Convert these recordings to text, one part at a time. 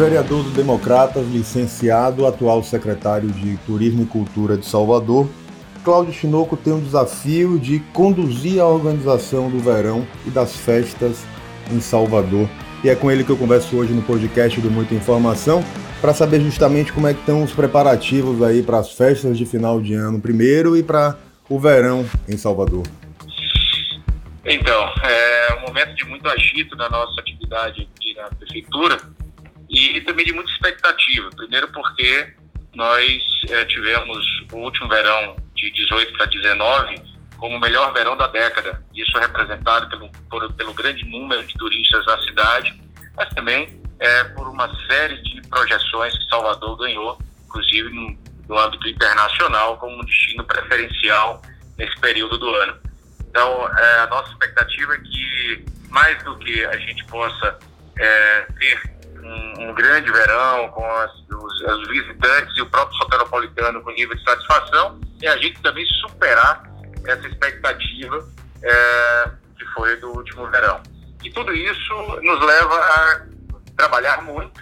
vereador do Democratas, licenciado, atual secretário de Turismo e Cultura de Salvador, Cláudio Chinoco tem um desafio de conduzir a organização do verão e das festas em Salvador. E é com ele que eu converso hoje no podcast do Muita Informação para saber justamente como é que estão os preparativos aí para as festas de final de ano primeiro e para o verão em Salvador. Então, é um momento de muito agito na nossa atividade aqui na prefeitura e também de muita expectativa. Primeiro porque nós é, tivemos o último verão de 18 para 19 como o melhor verão da década. Isso é representado pelo, por, pelo grande número de turistas na cidade, mas também é, por uma série de projeções que Salvador ganhou, inclusive no, no âmbito internacional, como um destino preferencial nesse período do ano. Então, é, a nossa expectativa é que, mais do que a gente possa é, ter um, grande verão com as, os, os, visitantes e o próprio soteropolitano com nível de satisfação, é a gente também superar essa expectativa é, que foi do último verão. E tudo isso nos leva a trabalhar muito,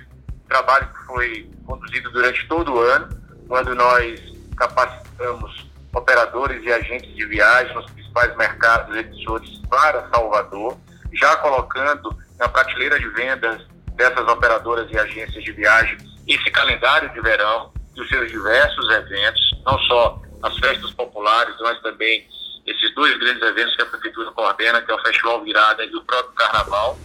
trabalho que foi conduzido durante todo o ano, quando nós capacitamos operadores e agentes de viagem nos principais mercados emissores para Salvador, já colocando na prateleira de vendas dessas operadoras e agências de viagem esse calendário de verão e os seus diversos eventos, não só as festas populares, mas também esses dois grandes eventos que a Prefeitura coordena, que é o Festival Virada e o próprio Carnaval.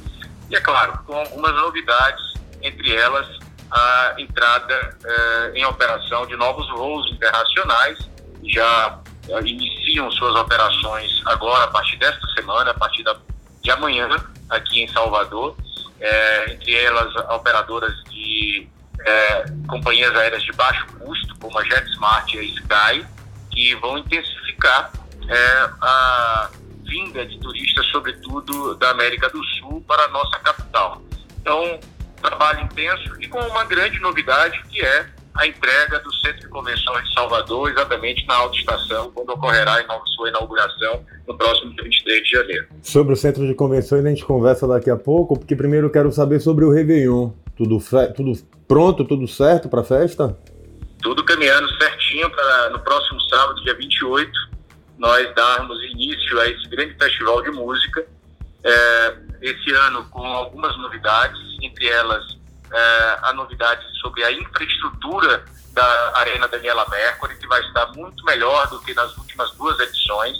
E, é claro, com algumas novidades, entre elas a entrada eh, em operação de novos voos internacionais, já eh, iniciam suas operações agora, a partir desta semana, a partir da, de amanhã, aqui em Salvador, eh, entre elas operadoras de companhias aéreas de baixo custo, como a JetSmart e a Sky, que vão intensificar é, a vinda de turistas, sobretudo da América do Sul, para a nossa capital. Então, trabalho intenso e com uma grande novidade que é a entrega do Centro de Convenções de Salvador, exatamente na alta estação, quando ocorrerá a sua inauguração no próximo dia 23 de janeiro. Sobre o Centro de Convenções a gente conversa daqui a pouco, porque primeiro eu quero saber sobre o Réveillon. Tudo, tudo pronto, tudo certo para a festa? Tudo caminhando certinho para no próximo sábado, dia 28, nós darmos início a esse grande festival de música. É, esse ano com algumas novidades, entre elas é, a novidade sobre a infraestrutura da Arena Daniela Mercury, que vai estar muito melhor do que nas últimas duas edições.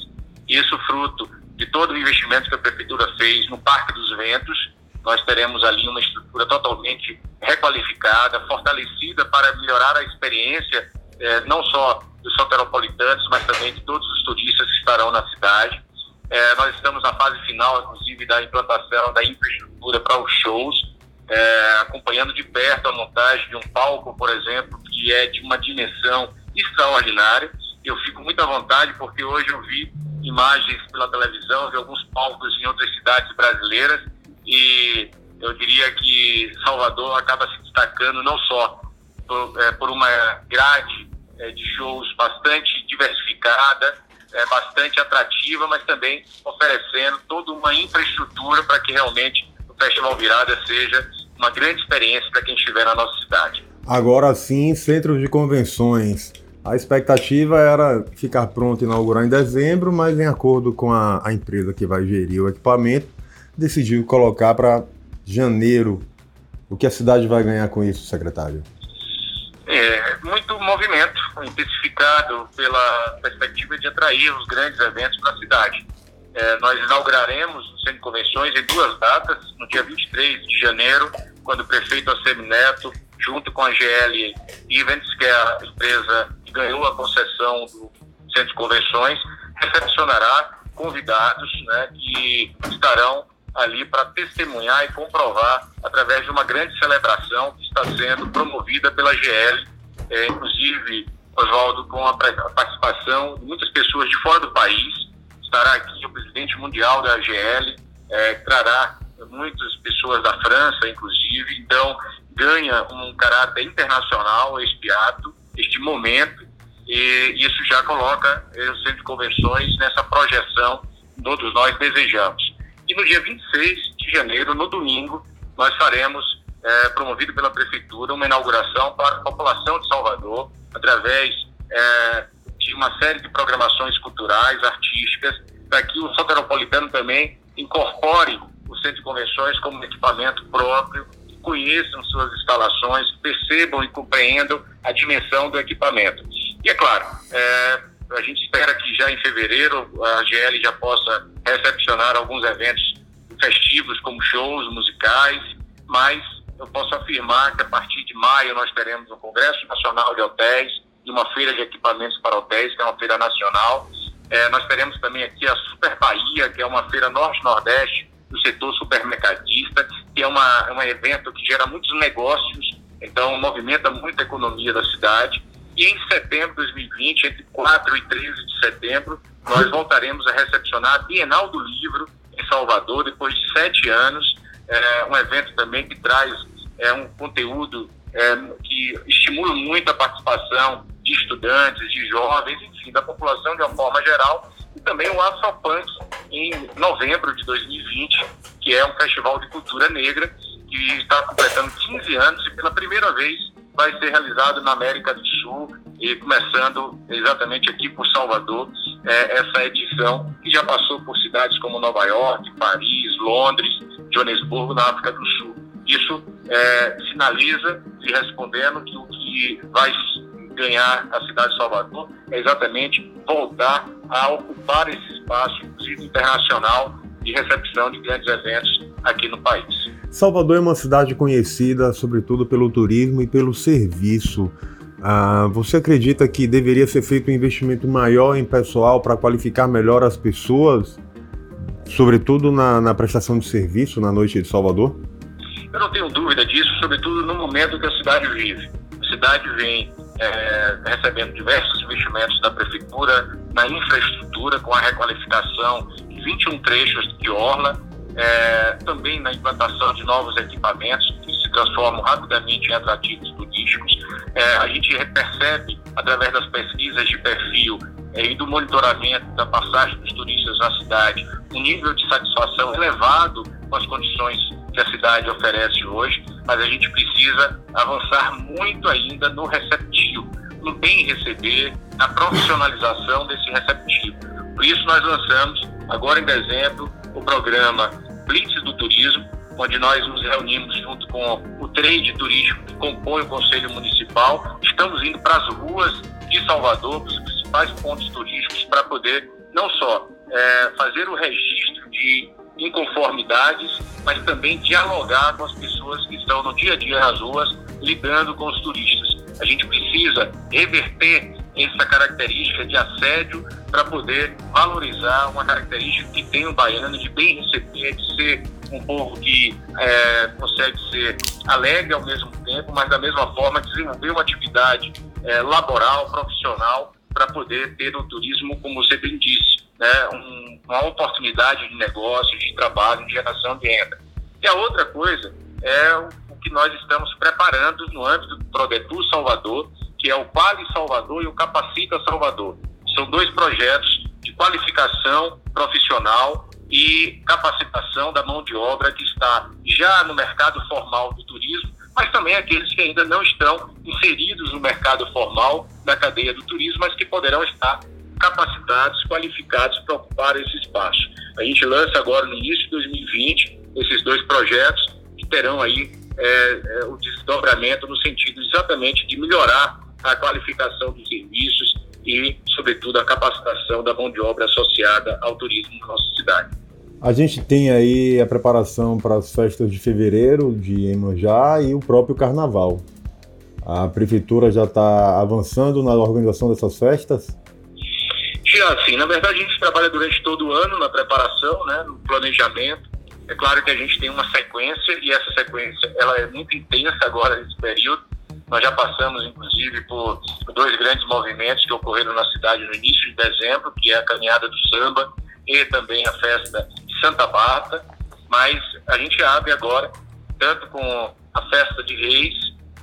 Isso fruto de todo o investimento que a Prefeitura fez no Parque dos Ventos. Nós teremos ali uma estrutura totalmente requalificada, fortalecida para melhorar a experiência, é, não só dos soteropolitanos, mas também de todos os turistas que estarão na cidade. É, nós estamos na fase final, inclusive, da implantação da infraestrutura para os shows, é, acompanhando de perto a montagem de um palco, por exemplo, que é de uma dimensão extraordinária. Eu fico muito à vontade porque hoje eu vi imagens pela televisão de alguns palcos em outras cidades brasileiras e eu diria que Salvador acaba se destacando não só por, é, por uma grade é, de shows bastante diversificada, é, bastante atrativa, mas também oferecendo toda uma infraestrutura para que realmente Festival Virada seja uma grande experiência para quem estiver na nossa cidade. Agora sim, centros de convenções. A expectativa era ficar pronto e inaugurar em dezembro, mas em acordo com a, a empresa que vai gerir o equipamento, decidiu colocar para janeiro. O que a cidade vai ganhar com isso, secretário? É, muito movimento, intensificado pela perspectiva de atrair os grandes eventos para a cidade. É, nós inauguraremos o Centro de Convenções em duas datas, no dia 23 de janeiro, quando o prefeito Assemi Neto, junto com a GL Events, que é a empresa que ganhou a concessão do Centro de Convenções, recepcionará convidados né, que estarão ali para testemunhar e comprovar através de uma grande celebração que está sendo promovida pela GL, é, inclusive, Oswaldo, com a participação de muitas pessoas de fora do país. Estará aqui o presidente mundial da GL, é, trará muitas pessoas da França, inclusive. Então, ganha um caráter internacional este ato, este momento, e isso já coloca o Centro de Convenções nessa projeção que todos nós desejamos. E no dia 26 de janeiro, no domingo, nós faremos é, promovido pela Prefeitura, uma inauguração para a população de Salvador, através é, de uma série de programações culturais, artísticas, para que o soteropolitano também incorpore o centro de convenções como equipamento próprio, conheçam suas instalações, percebam e compreendam a dimensão do equipamento. E é claro, é, a gente espera que já em fevereiro a GL já possa recepcionar alguns eventos festivos, como shows musicais, mas eu posso afirmar que a partir de maio nós teremos um Congresso Nacional de Hotéis e uma feira de equipamentos para hotéis, que é uma feira nacional. É, nós teremos também aqui a Super Bahia, que é uma feira norte-nordeste do setor supermercadista, que é uma, é um evento que gera muitos negócios, então movimenta muito a economia da cidade. E em setembro de 2020, entre 4 e 13 de setembro, nós voltaremos a recepcionar a Bienal do Livro em Salvador, depois de sete anos. É um evento também que traz é, um conteúdo é, que estimula muito a participação de estudantes, de jovens, enfim, da população de uma forma geral. E também o Afropunk em novembro de 2020, que é um festival de cultura negra que está completando 15 anos e pela primeira vez vai ser realizado na América do Sul e começando exatamente aqui por Salvador é, essa edição que já passou por cidades como Nova York, Paris, Londres, Joanesburgo, na África do Sul. Isso é, sinaliza, se respondendo, que o que vai ganhar a cidade de Salvador é exatamente voltar a ocupar esse espaço, inclusive internacional, de recepção de grandes eventos aqui no país. Salvador é uma cidade conhecida, sobretudo, pelo turismo e pelo serviço. Ah, você acredita que deveria ser feito um investimento maior em pessoal para qualificar melhor as pessoas, sobretudo na, na, prestação de serviço na noite de Salvador? Eu não tenho dúvida disso, sobretudo no momento que a cidade vive. A cidade vem é, recebendo diversos investimentos da prefeitura na infraestrutura, com a requalificação de 21 trechos de orla, é, também na implantação de novos equipamentos que se transformam rapidamente em atrativos turísticos. É, a gente percebe, através das pesquisas de perfil é, e do monitoramento da passagem dos turistas na cidade, um nível de satisfação elevado com as condições que a cidade oferece hoje, mas a gente precisa avançar muito ainda no receptivo, no bem receber, na profissionalização desse receptivo. Por isso nós lançamos, agora em dezembro, o programa Blitz do Turismo, onde nós nos reunimos junto com o trade turístico que compõe o Conselho Municipal. Estamos indo para as ruas de Salvador, para os principais pontos turísticos, para poder não só é, fazer o registro de inconformidades, mas também dialogar com as pessoas que estão no dia a dia nas ruas, lidando com os turistas. A gente precisa reverter essa característica de assédio para poder valorizar uma característica que tem o baiano de bem receber, de ser um povo que é, consegue ser alegre ao mesmo tempo, mas da mesma forma desenvolver uma atividade é, laboral, profissional, para poder ter no turismo, como você bem disse, né, um, uma oportunidade de negócio, de trabalho, de geração de renda. E a outra coisa é o, que nós estamos preparando no âmbito do Prodetur Salvador, que é o Quali Salvador e o Capacita Salvador. São dois projetos de qualificação profissional e capacitação da mão de obra que está já no mercado formal do turismo, mas também aqueles que ainda não estão inseridos no mercado formal da cadeia do turismo, mas que poderão estar capacitados, qualificados para ocupar esse espaço. A gente lança agora no início de 2020 esses dois projetos que terão aí é, é, o desdobramento no sentido exatamente de melhorar a qualificação dos serviços e, sobretudo, a capacitação da mão de obra associada ao turismo na nossa cidade. A gente tem aí a preparação para as festas de fevereiro de Emanjá e o próprio carnaval. A prefeitura já está avançando na organização dessas festas? Já sim, na verdade a gente trabalha durante todo o ano na preparação, né, no planejamento. É claro que a gente tem uma sequência e essa sequência ela é muito intensa agora nesse período. Nós já passamos, inclusive, por dois grandes movimentos que ocorreram na cidade no início de dezembro, que é a Caminhada do Samba e também a festa Santa Barta. Mas a gente abre agora, tanto com a festa de Reis,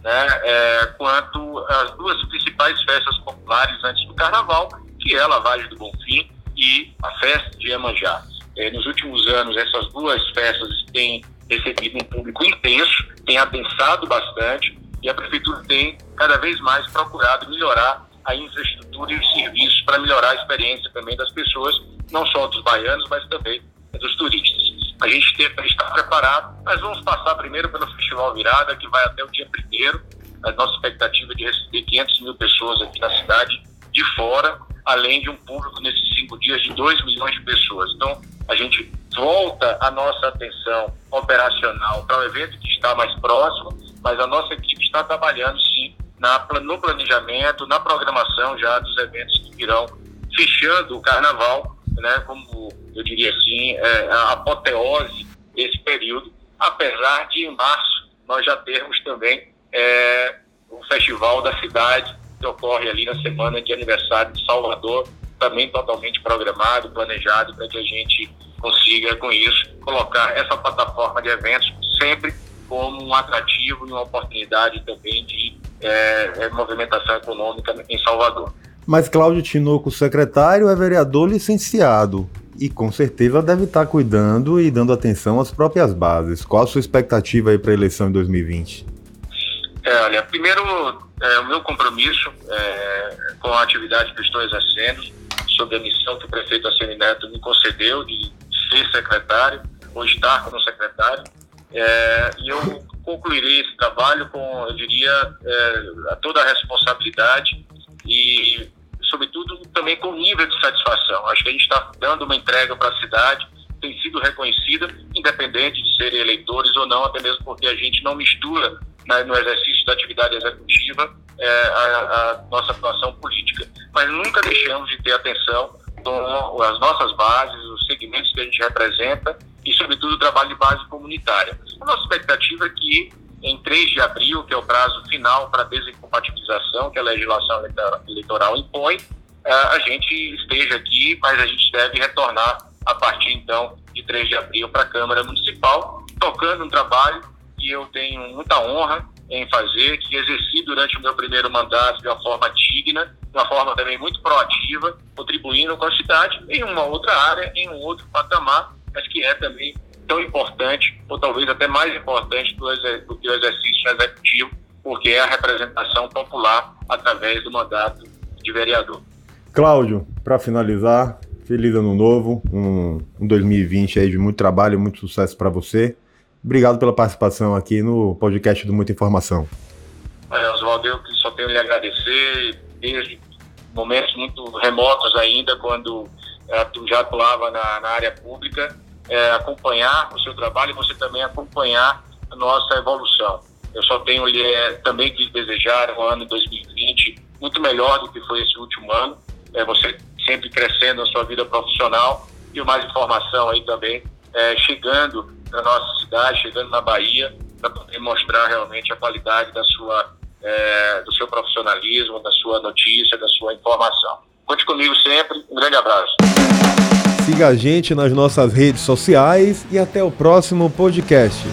né, é, quanto as duas principais festas populares antes do Carnaval, que é a Lavagem do Bonfim e a festa de Iemanjá. É, nos últimos anos, essas duas festas têm recebido um público intenso, tem adensado bastante e a prefeitura tem cada vez mais procurado melhorar a infraestrutura e os serviços para melhorar a experiência também das pessoas, não só dos baianos, mas também dos turistas. A gente tem, está preparado, mas vamos passar primeiro pelo Festival Virada, que vai até o dia primeiro. A nossa expectativa é de receber 500 mil pessoas aqui na cidade de fora, além de um público nesses cinco dias de 2 milhões de pessoas. Então, a gente volta a nossa atenção operacional para o evento que está mais próximo, mas a nossa equipe está trabalhando sim na, no planejamento, na programação já dos eventos que virão, fechando o carnaval, né, como eu diria assim, é, a apoteose desse período, apesar de em março nós já termos também é, o festival da cidade, que ocorre ali na semana de aniversário de Salvador, também totalmente programado, planejado, para que a gente consiga, com isso, colocar essa plataforma de eventos sempre como um atrativo e uma oportunidade também de é, movimentação econômica em Salvador. Mas Cláudio Tinoco, secretário, é vereador licenciado e com certeza deve estar cuidando e dando atenção às próprias bases. Qual a sua expectativa aí para a eleição em 2020? É, olha, primeiro, é, o meu compromisso é, com a atividade que estou exercendo, sobre a missão que o prefeito Assene Neto me concedeu de ser secretário, ou estar como secretário, é, e eu concluirei esse trabalho com, eu diria, é, toda a responsabilidade e sobretudo também com nível de satisfação. Acho que a gente está dando uma entrega para a cidade, tem sido reconhecida, independente de serem eleitores ou não, até mesmo porque a gente não mistura né, no exercício da atividade executiva é, a, a, nossa atuação política. Mas nunca deixamos de ter atenção com as nossas bases, os segmentos que a gente representa e, sobretudo, o trabalho de base comunitária. A nossa expectativa é que em 3 de abril, que é o prazo final para desincompatibilização que a legislação eleitoral impõe, é, a gente esteja aqui, mas a gente deve retornar a partir então de 3 de abril para a Câmara Municipal, tocando um trabalho que eu tenho muita honra em fazer, que exerci durante o meu primeiro mandato de uma forma digna, de uma forma também muito proativa, contribuindo com a cidade em uma outra área, em um outro patamar, mas que é também tão importante, ou talvez até mais importante do, que o exercício executivo, porque é a representação popular através do mandato de vereador. Cláudio, para finalizar, feliz ano novo, um, um 2020 aí de muito trabalho, muito sucesso para você. Obrigado pela participação aqui no podcast do Muita Informação. É, Oswaldo, eu só tenho lhe agradecer desde momentos muito remotos ainda, quando é, tu já atuava na, na área pública, é, acompanhar o seu trabalho e você também acompanhar a nossa evolução. Eu só tenho é, também que desejar um ano 2020 muito melhor do que foi esse último ano. É, você sempre crescendo na sua vida profissional e mais informação aí também chegando na nossa cidade, chegando na Bahia, para poder mostrar realmente a qualidade da sua, é, do seu profissionalismo, da sua notícia, da sua informação. Conte comigo sempre. Um grande abraço. Siga a gente nas nossas redes sociais e até o próximo podcast.